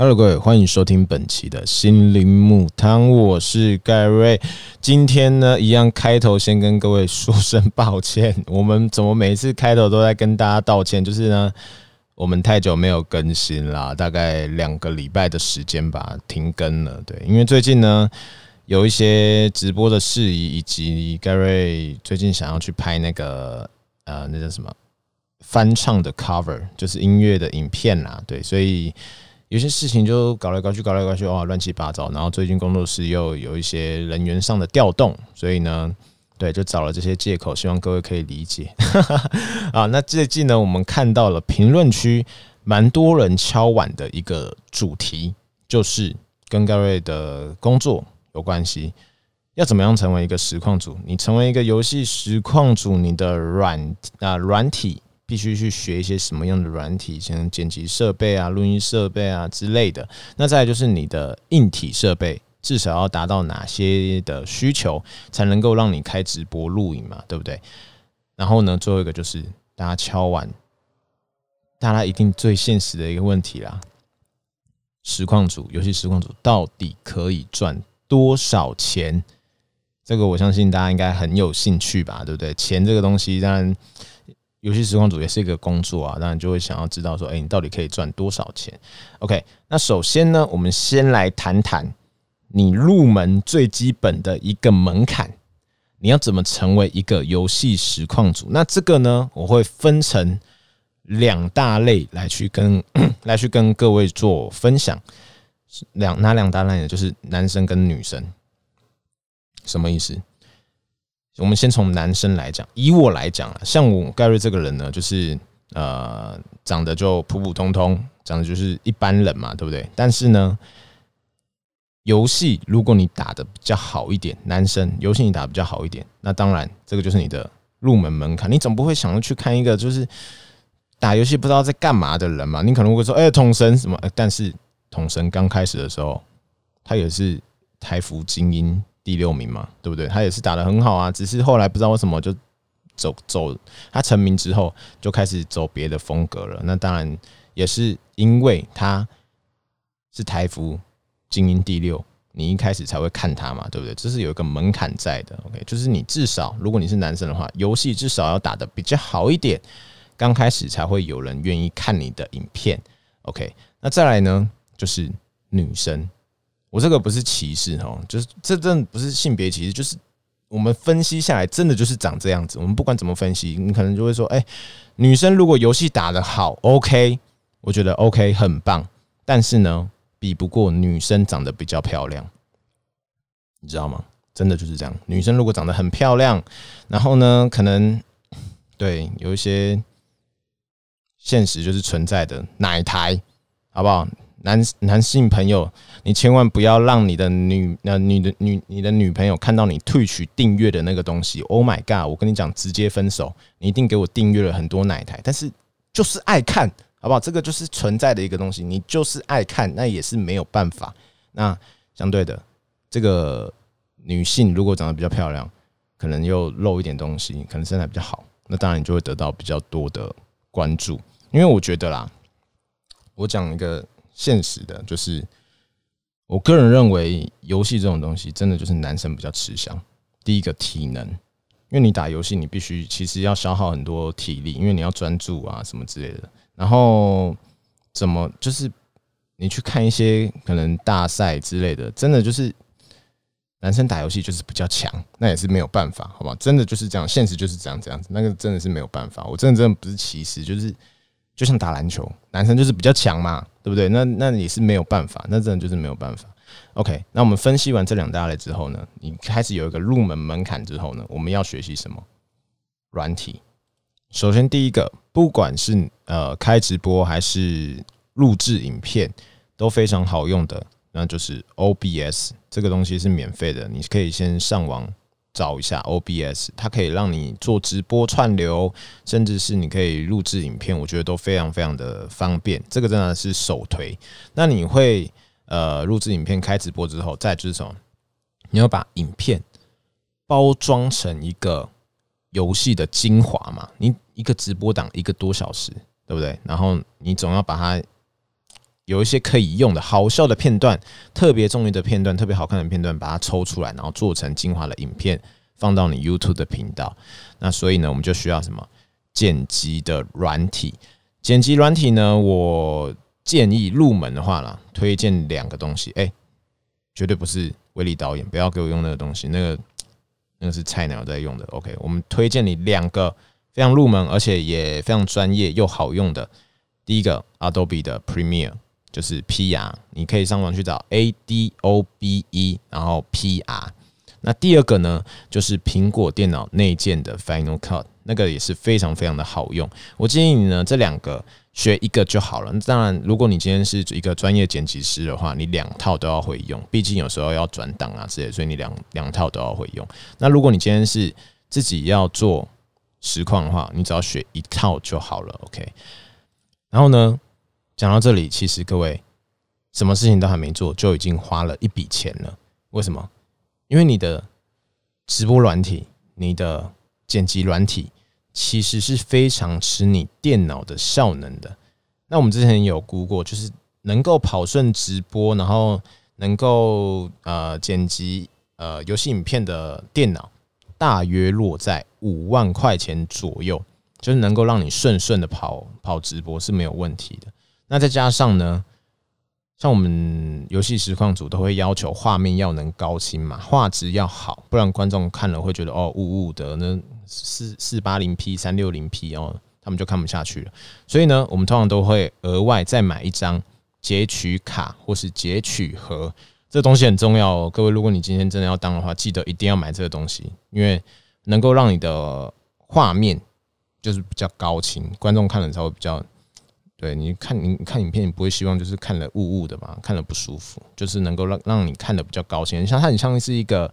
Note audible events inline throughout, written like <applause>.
Hello，各位，欢迎收听本期的心灵木汤，我是盖瑞。今天呢，一样开头先跟各位说声抱歉，<laughs> 我们怎么每次开头都在跟大家道歉？就是呢，我们太久没有更新啦，大概两个礼拜的时间吧，停更了。对，因为最近呢，有一些直播的事宜，以及盖瑞最近想要去拍那个呃，那叫什么翻唱的 cover，就是音乐的影片啦。对，所以。有些事情就搞来搞去，搞来搞去，哇，乱七八糟。然后最近工作室又有一些人员上的调动，所以呢，对，就找了这些借口，希望各位可以理解。<laughs> 啊，那最近呢，我们看到了评论区蛮多人敲碗的一个主题，就是跟盖瑞的工作有关系。要怎么样成为一个实况组？你成为一个游戏实况组，你的软啊软体。必须去学一些什么样的软体，像剪辑设备啊、录音设备啊之类的。那再来就是你的硬体设备，至少要达到哪些的需求，才能够让你开直播录影嘛，对不对？然后呢，最后一个就是大家敲完，大家一定最现实的一个问题啦：实况组、游戏实况组到底可以赚多少钱？这个我相信大家应该很有兴趣吧，对不对？钱这个东西，当然。游戏实况组也是一个工作啊，当然就会想要知道说，哎，你到底可以赚多少钱？OK，那首先呢，我们先来谈谈你入门最基本的一个门槛，你要怎么成为一个游戏实况组？那这个呢，我会分成两大类来去跟 <clears throat> 来去跟各位做分享。两哪两大类呢？就是男生跟女生，什么意思？我们先从男生来讲，以我来讲啊，像我盖瑞这个人呢，就是呃，长得就普普通通，长得就是一般人嘛，对不对？但是呢，游戏如果你打的比较好一点，男生游戏你打比较好一点，那当然这个就是你的入门门槛。你总不会想要去看一个就是打游戏不知道在干嘛的人嘛？你可能会说，哎，统神什么？但是统神刚开始的时候，他也是台服精英。第六名嘛，对不对？他也是打的很好啊，只是后来不知道为什么就走走，他成名之后就开始走别的风格了。那当然也是因为他是台服精英第六，你一开始才会看他嘛，对不对？这是有一个门槛在的。OK，就是你至少如果你是男生的话，游戏至少要打的比较好一点，刚开始才会有人愿意看你的影片。OK，那再来呢，就是女生。我这个不是歧视哦，就是这真的不是性别歧视，就是我们分析下来，真的就是长这样子。我们不管怎么分析，你可能就会说，哎，女生如果游戏打得好，OK，我觉得 OK 很棒，但是呢，比不过女生长得比较漂亮，你知道吗？真的就是这样。女生如果长得很漂亮，然后呢，可能对有一些现实就是存在的奶台，好不好？男男性朋友，你千万不要让你的女呃女的女你的女朋友看到你退取订阅的那个东西。Oh my god！我跟你讲，直接分手。你一定给我订阅了很多奶台，但是就是爱看，好不好？这个就是存在的一个东西，你就是爱看，那也是没有办法。那相对的，这个女性如果长得比较漂亮，可能又露一点东西，可能身材比较好，那当然你就会得到比较多的关注。因为我觉得啦，我讲一个。现实的就是，我个人认为游戏这种东西，真的就是男生比较吃香。第一个体能，因为你打游戏，你必须其实要消耗很多体力，因为你要专注啊什么之类的。然后怎么就是你去看一些可能大赛之类的，真的就是男生打游戏就是比较强，那也是没有办法，好吧？真的就是这样，现实就是这样这样子，那个真的是没有办法。我真的真的不是歧视，就是。就像打篮球，男生就是比较强嘛，对不对？那那你是没有办法，那真的就是没有办法。OK，那我们分析完这两大类之后呢，你开始有一个入门门槛之后呢，我们要学习什么？软体。首先第一个，不管是呃开直播还是录制影片，都非常好用的，那就是 OBS 这个东西是免费的，你可以先上网。找一下 OBS，它可以让你做直播串流，甚至是你可以录制影片，我觉得都非常非常的方便。这个真的是首推。那你会呃录制影片开直播之后，再就是什么？你要把影片包装成一个游戏的精华嘛？你一个直播档一个多小时，对不对？然后你总要把它。有一些可以用的好笑的片段、特别重要的片段、特别好看的片段，把它抽出来，然后做成精华的影片，放到你 YouTube 的频道。那所以呢，我们就需要什么剪辑的软体？剪辑软体呢，我建议入门的话啦，推荐两个东西。哎，绝对不是威力导演，不要给我用那个东西，那个那个是菜鸟在用的。OK，我们推荐你两个非常入门，而且也非常专业又好用的。第一个，Adobe 的 Premiere。就是 PR，你可以上网去找 A D O B E，然后 PR。那第二个呢，就是苹果电脑内建的 Final Cut，那个也是非常非常的好用。我建议你呢，这两个学一个就好了。当然，如果你今天是一个专业剪辑师的话，你两套都要会用，毕竟有时候要转档啊之类，所以你两两套都要会用。那如果你今天是自己要做实况的话，你只要学一套就好了。OK，然后呢？讲到这里，其实各位什么事情都还没做，就已经花了一笔钱了。为什么？因为你的直播软体、你的剪辑软体，其实是非常吃你电脑的效能的。那我们之前有估过，就是能够跑顺直播，然后能够呃剪辑呃游戏影片的电脑，大约落在五万块钱左右，就是能够让你顺顺的跑跑直播是没有问题的。那再加上呢，像我们游戏实况组都会要求画面要能高清嘛，画质要好，不然观众看了会觉得哦雾雾的，那四四八零 P、三六零 P 哦，他们就看不下去了。所以呢，我们通常都会额外再买一张截取卡或是截取盒，这东西很重要哦。各位，如果你今天真的要当的话，记得一定要买这个东西，因为能够让你的画面就是比较高清，观众看了才会比较。对，你看，你看影片，你不会希望就是看了雾雾的嘛，看了不舒服，就是能够让让你看的比较高兴。像它很像是一个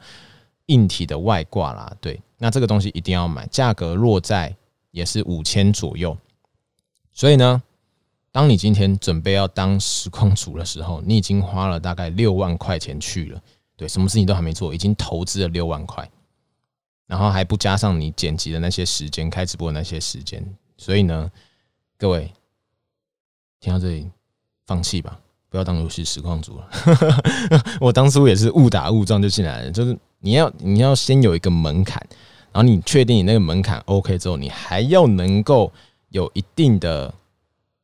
硬体的外挂啦，对，那这个东西一定要买，价格落在也是五千左右。所以呢，当你今天准备要当实况主的时候，你已经花了大概六万块钱去了，对，什么事情都还没做，已经投资了六万块，然后还不加上你剪辑的那些时间、开直播的那些时间，所以呢，各位。听到这里，放弃吧，不要当游戏实况组了。<laughs> 我当初也是误打误撞就进来了，就是你要你要先有一个门槛，然后你确定你那个门槛 OK 之后，你还要能够有一定的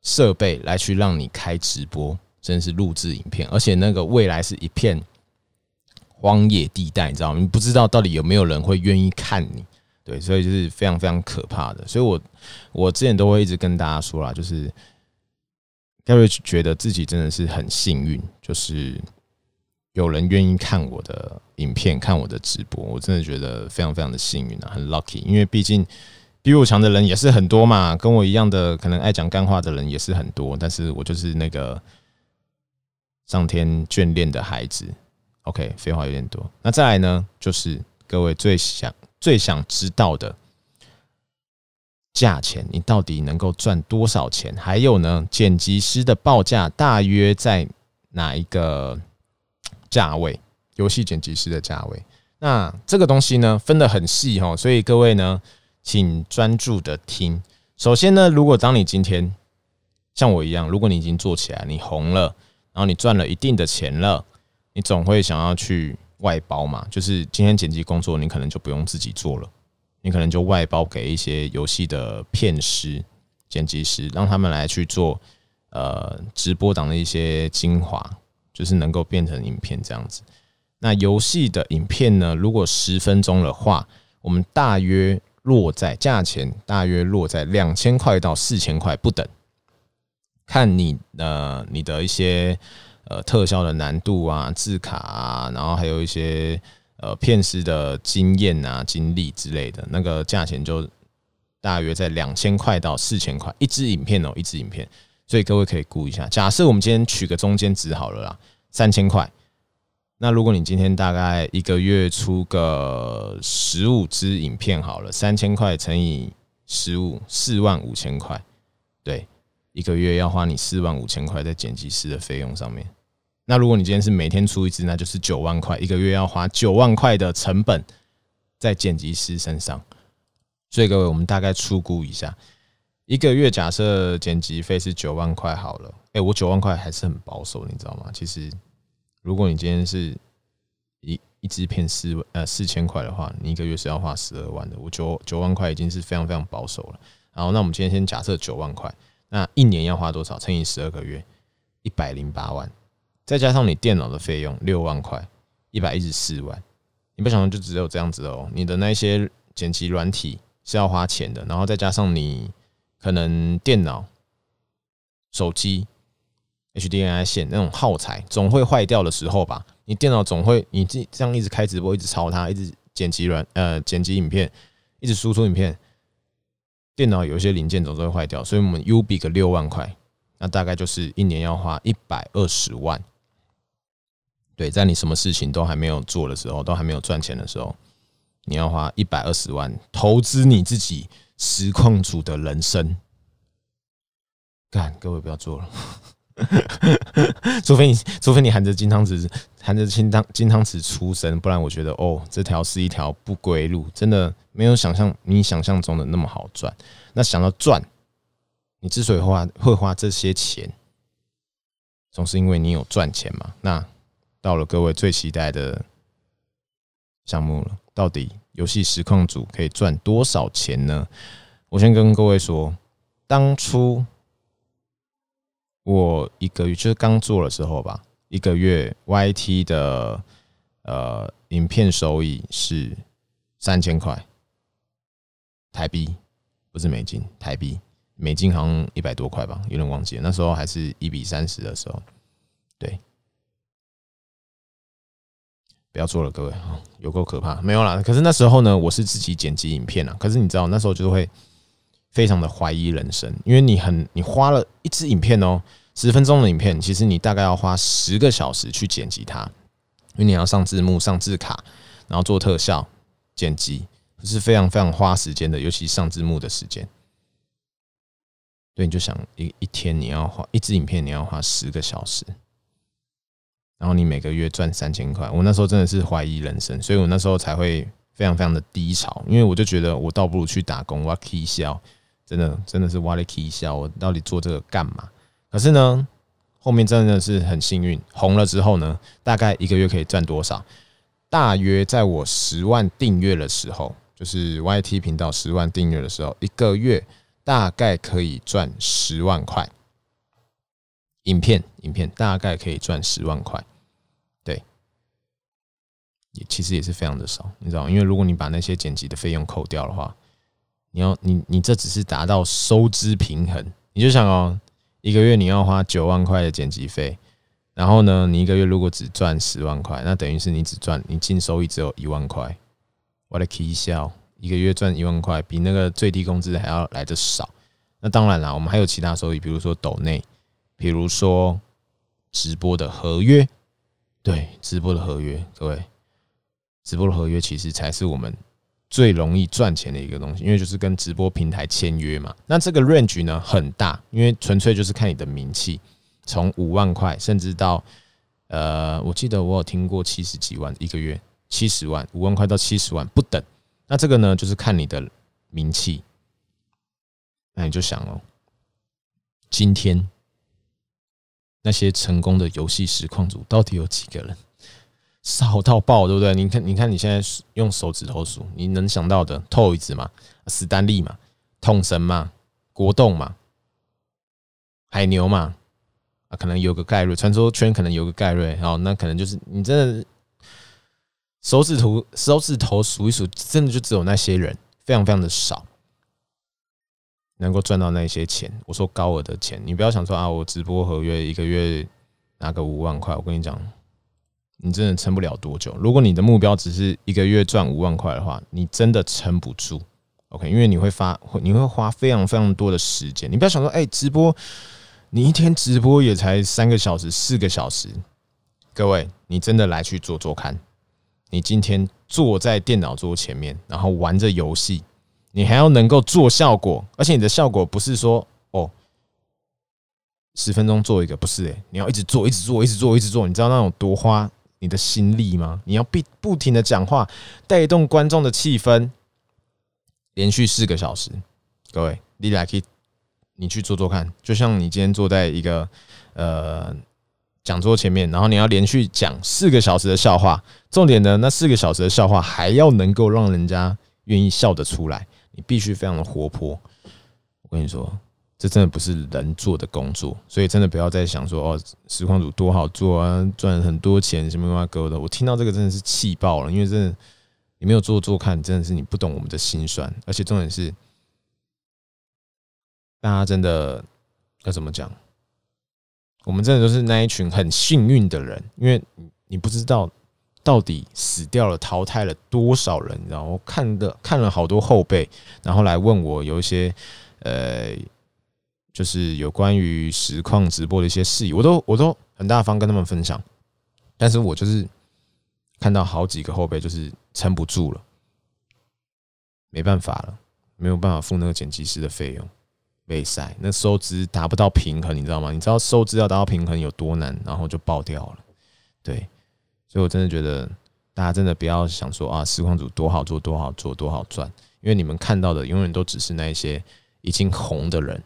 设备来去让你开直播，真是录制影片，而且那个未来是一片荒野地带，你知道吗？你不知道到底有没有人会愿意看你，对，所以就是非常非常可怕的。所以我我之前都会一直跟大家说啦，就是。Gary 觉得自己真的是很幸运，就是有人愿意看我的影片、看我的直播，我真的觉得非常非常的幸运啊，很 lucky。因为毕竟比我强的人也是很多嘛，跟我一样的可能爱讲干话的人也是很多，但是我就是那个上天眷恋的孩子。OK，废话有点多，那再来呢，就是各位最想、最想知道的。价钱，你到底能够赚多少钱？还有呢，剪辑师的报价大约在哪一个价位？游戏剪辑师的价位，那这个东西呢，分得很细哈，所以各位呢，请专注的听。首先呢，如果当你今天像我一样，如果你已经做起来，你红了，然后你赚了一定的钱了，你总会想要去外包嘛，就是今天剪辑工作，你可能就不用自己做了。你可能就外包给一些游戏的片师、剪辑师，让他们来去做呃直播档的一些精华，就是能够变成影片这样子。那游戏的影片呢，如果十分钟的话，我们大约落在价钱大约落在两千块到四千块不等，看你呃你的一些呃特效的难度啊、字卡啊，然后还有一些。呃，片师的经验啊、经历之类的，那个价钱就大约在两千块到四千块一支影片哦，一支影片。所以各位可以估一下，假设我们今天取个中间值好了啦，三千块。那如果你今天大概一个月出个十五支影片好了，三千块乘以十五，四万五千块。对，一个月要花你四万五千块在剪辑师的费用上面。那如果你今天是每天出一支，那就是九万块，一个月要花九万块的成本在剪辑师身上。所以各位，我们大概粗估一下，一个月假设剪辑费是九万块好了，哎，我九万块还是很保守，你知道吗？其实，如果你今天是一一支片四呃四千块的话，你一个月是要花十二万的。我九九万块已经是非常非常保守了。然后，那我们今天先假设九万块，那一年要花多少？乘以十二个月，一百零八万，再加上你电脑的费用六万块，一百一十四万。你不想就只有这样子哦？你的那些剪辑软体是要花钱的，然后再加上你可能电脑、手机、HDMI 线那种耗材总会坏掉的时候吧？你电脑总会你这这样一直开直播，一直抄它，一直剪辑软呃剪辑影片，一直输出影片，电脑有一些零件总是会坏掉，所以我们 U 比个六万块，那大概就是一年要花一百二十万。对，在你什么事情都还没有做的时候，都还没有赚钱的时候，你要花一百二十万投资你自己实况组的人生。干，各位不要做了，<laughs> 除非你，除非你含着金汤匙，含着金汤金汤匙出生，不然我觉得哦，这条是一条不归路，真的没有想象你想象中的那么好赚。那想到赚，你之所以花会花这些钱，总是因为你有赚钱嘛？那。到了各位最期待的项目了，到底游戏实况组可以赚多少钱呢？我先跟各位说，当初我一个月就是刚做的时候吧，一个月 YT 的呃影片收益是三千块台币，不是美金，台币，美金好像一百多块吧，有点忘记了，那时候还是一比三十的时候，对。不要做了，各位有够可怕，没有啦。可是那时候呢，我是自己剪辑影片啊。可是你知道，那时候就会非常的怀疑人生，因为你很你花了一支影片哦，十分钟的影片，其实你大概要花十个小时去剪辑它，因为你要上字幕、上字卡，然后做特效、剪辑，是非常非常花时间的，尤其上字幕的时间。对，你就想一一天你要花一支影片，你要花十个小时。然后你每个月赚三千块，我那时候真的是怀疑人生，所以我那时候才会非常非常的低潮，因为我就觉得我倒不如去打工，挖 K 笑，真的真的是挖了 K 笑，我到底做这个干嘛？可是呢，后面真的是很幸运，红了之后呢，大概一个月可以赚多少？大约在我十万订阅的时候，就是 YT 频道十万订阅的时候，一个月大概可以赚十万块。影片，影片大概可以赚十万块，对，也其实也是非常的少，你知道因为如果你把那些剪辑的费用扣掉的话，你要你你这只是达到收支平衡，你就想哦，一个月你要花九万块的剪辑费，然后呢，你一个月如果只赚十万块，那等于是你只赚你净收益只有一万块，我的 K 笑，一个月赚一万块，比那个最低工资还要来的少。那当然啦，我们还有其他收益，比如说抖内。比如说直播的合约，对，直播的合约，各位，直播的合约其实才是我们最容易赚钱的一个东西，因为就是跟直播平台签约嘛。那这个 range 呢很大，因为纯粹就是看你的名气，从五万块甚至到呃，我记得我有听过七十几万一个月，七十万，五万块到七十万不等。那这个呢，就是看你的名气。那你就想哦，今天。那些成功的游戏实况组到底有几个人？少到爆，对不对？你看，你看，你现在用手指头数，你能想到的，Toys 嘛，史丹利嘛，痛神嘛，国栋嘛，海牛嘛，啊，可能有个盖瑞，传说圈可能有个盖瑞，好，那可能就是你真的手指头手指头数一数，真的就只有那些人，非常非常的少。能够赚到那些钱，我说高额的钱，你不要想说啊，我直播合约一个月拿个五万块，我跟你讲，你真的撑不了多久。如果你的目标只是一个月赚五万块的话，你真的撑不住。OK，因为你会发，你会花非常非常多的时间。你不要想说，哎，直播你一天直播也才三个小时、四个小时。各位，你真的来去做做看，你今天坐在电脑桌前面，然后玩着游戏。你还要能够做效果，而且你的效果不是说哦，十分钟做一个，不是诶，你要一直做，一直做，一直做，一直做。你知道那种多花你的心力吗？你要不不停的讲话，带动观众的气氛，连续四个小时。各位，你来可以，你去做做看。就像你今天坐在一个呃讲桌前面，然后你要连续讲四个小时的笑话，重点呢，那四个小时的笑话还要能够让人家愿意笑得出来，你必须非常的活泼。我跟你说。这真的不是人做的工作，所以真的不要再想说哦，实况组多好做啊，赚很多钱什么什么哥的。我听到这个真的是气爆了，因为真的你没有做做看，真的是你不懂我们的心酸。而且重点是，大家真的要怎么讲？我们真的都是那一群很幸运的人，因为你不知道到底死掉了、淘汰了多少人，然后看的看了好多后辈，然后来问我有一些呃。就是有关于实况直播的一些事宜，我都我都很大方跟他们分享，但是我就是看到好几个后辈就是撑不住了，没办法了，没有办法付那个剪辑师的费用，被塞那收支达不到平衡，你知道吗？你知道收支要达到平衡有多难，然后就爆掉了。对，所以我真的觉得大家真的不要想说啊，实况组多好做，多好做，多好赚，因为你们看到的永远都只是那一些已经红的人。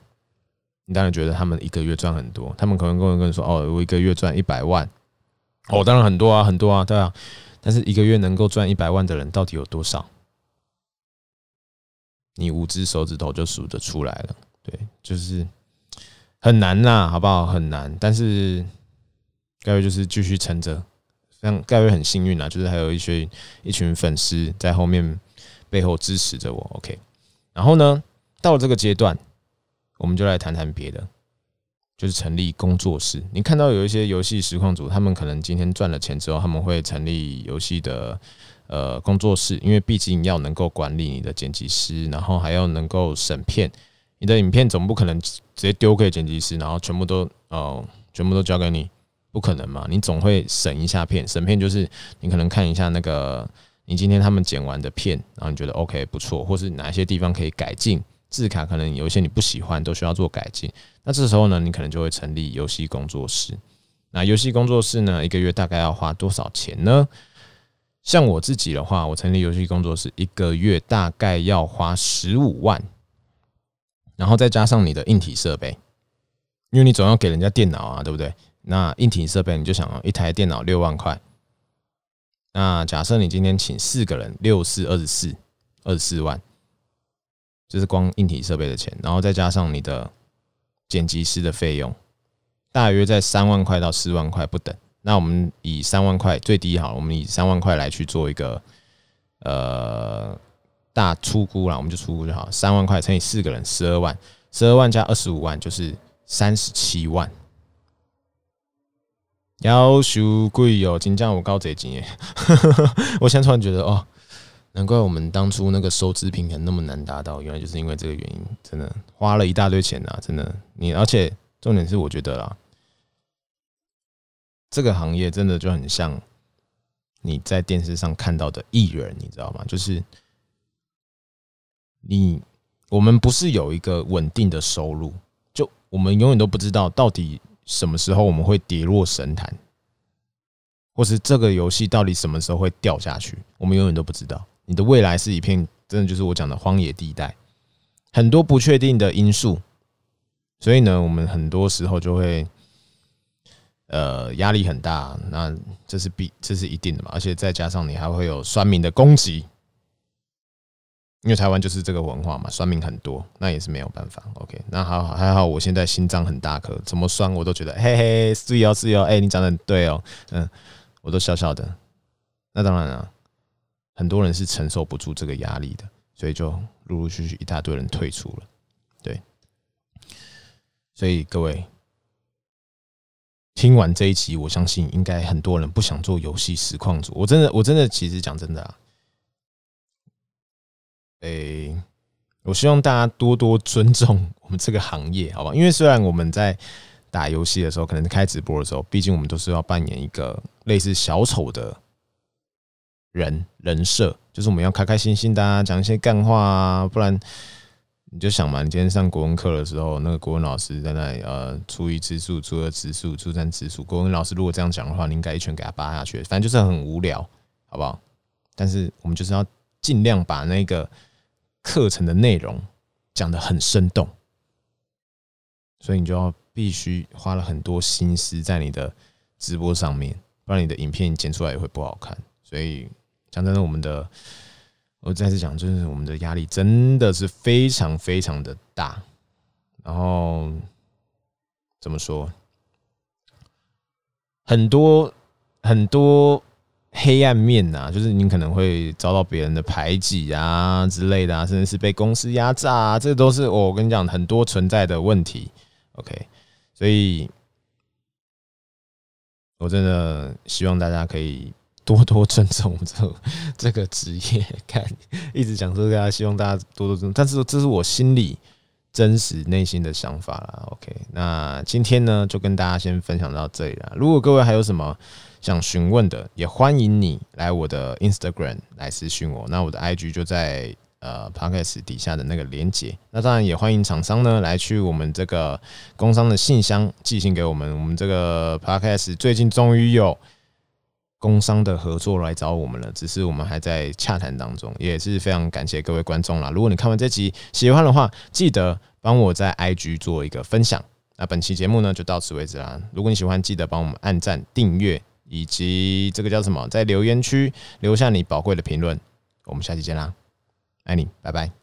你当然觉得他们一个月赚很多，他们可能跟我跟你说：“哦，我一个月赚一百万。”哦，当然很多啊，很多啊，对啊。但是一个月能够赚一百万的人到底有多少？你五只手指头就数得出来了。对，就是很难呐，好不好？很难。但是盖瑞就是继续撑着，像盖瑞很幸运啊，就是还有一些一群粉丝在后面背后支持着我。OK，然后呢，到了这个阶段。我们就来谈谈别的，就是成立工作室。你看到有一些游戏实况组，他们可能今天赚了钱之后，他们会成立游戏的呃工作室，因为毕竟要能够管理你的剪辑师，然后还要能够审片。你的影片总不可能直接丢给剪辑师，然后全部都哦全部都交给你，不可能嘛？你总会审一下片，审片就是你可能看一下那个你今天他们剪完的片，然后你觉得 OK 不错，或是哪些地方可以改进。字卡可能有一些你不喜欢，都需要做改进。那这时候呢，你可能就会成立游戏工作室。那游戏工作室呢，一个月大概要花多少钱呢？像我自己的话，我成立游戏工作室，一个月大概要花十五万，然后再加上你的硬体设备，因为你总要给人家电脑啊，对不对？那硬体设备你就想一台电脑六万块。那假设你今天请四个人，六四二十四，二十四万。就是光硬体设备的钱，然后再加上你的剪辑师的费用，大约在三万块到四万块不等。那我们以三万块最低好，我们以三万块来去做一个呃大出估了，我们就出估就好。三万块乘以四个人，十二万，十二万加二十五万就是三十七万。要求贵哦，金价我高这几年，<laughs> 我现在突然觉得哦。难怪我们当初那个收支平衡那么难达到，原来就是因为这个原因。真的花了一大堆钱啊！真的，你而且重点是，我觉得啦，这个行业真的就很像你在电视上看到的艺人，你知道吗？就是你我们不是有一个稳定的收入，就我们永远都不知道到底什么时候我们会跌落神坛，或是这个游戏到底什么时候会掉下去，我们永远都不知道。你的未来是一片，真的就是我讲的荒野地带，很多不确定的因素，所以呢，我们很多时候就会，呃，压力很大。那这是必，这是一定的嘛？而且再加上你还会有酸民的攻击，因为台湾就是这个文化嘛，算命很多，那也是没有办法。OK，那还好还好，我现在心脏很大颗，怎么算我都觉得嘿嘿，是哦是哦，哎，你讲的很对哦，嗯，我都笑笑的。那当然了。很多人是承受不住这个压力的，所以就陆陆续续一大堆人退出了。对，所以各位听完这一集，我相信应该很多人不想做游戏实况组。我真的，我真的，其实讲真的啊，诶，我希望大家多多尊重我们这个行业，好吧？因为虽然我们在打游戏的时候，可能开直播的时候，毕竟我们都是要扮演一个类似小丑的。人人设就是我们要开开心心的讲一些干话啊，不然你就想嘛，你今天上国文课的时候，那个国文老师在那里呃，初一吃素，初二吃素，初三吃素。国文老师如果这样讲的话，你应该一拳给他扒下去。反正就是很无聊，好不好？但是我们就是要尽量把那个课程的内容讲得很生动，所以你就要。必须花了很多心思在你的直播上面，不然你的影片剪出来也会不好看。所以讲真的，我们的我再次讲，就是我们的压力真的是非常非常的大。然后怎么说？很多很多黑暗面呐，就是你可能会遭到别人的排挤啊之类的啊，甚至是被公司压榨啊，这都是我跟你讲很多存在的问题。OK，所以我真的希望大家可以多多尊重这 <laughs> 这个职业。看，一直讲说大家希望大家多多尊重，但是这是我心里真实内心的想法啦。OK，那今天呢就跟大家先分享到这里了。如果各位还有什么想询问的，也欢迎你来我的 Instagram 来私讯我。那我的 IG 就在。呃，Podcast 底下的那个连接，那当然也欢迎厂商呢来去我们这个工商的信箱寄信给我们。我们这个 Podcast 最近终于有工商的合作来找我们了，只是我们还在洽谈当中，也是非常感谢各位观众啦。如果你看完这集喜欢的话，记得帮我在 IG 做一个分享。那本期节目呢就到此为止啦。如果你喜欢，记得帮我们按赞、订阅，以及这个叫什么，在留言区留下你宝贵的评论。我们下期见啦！爱你，拜拜。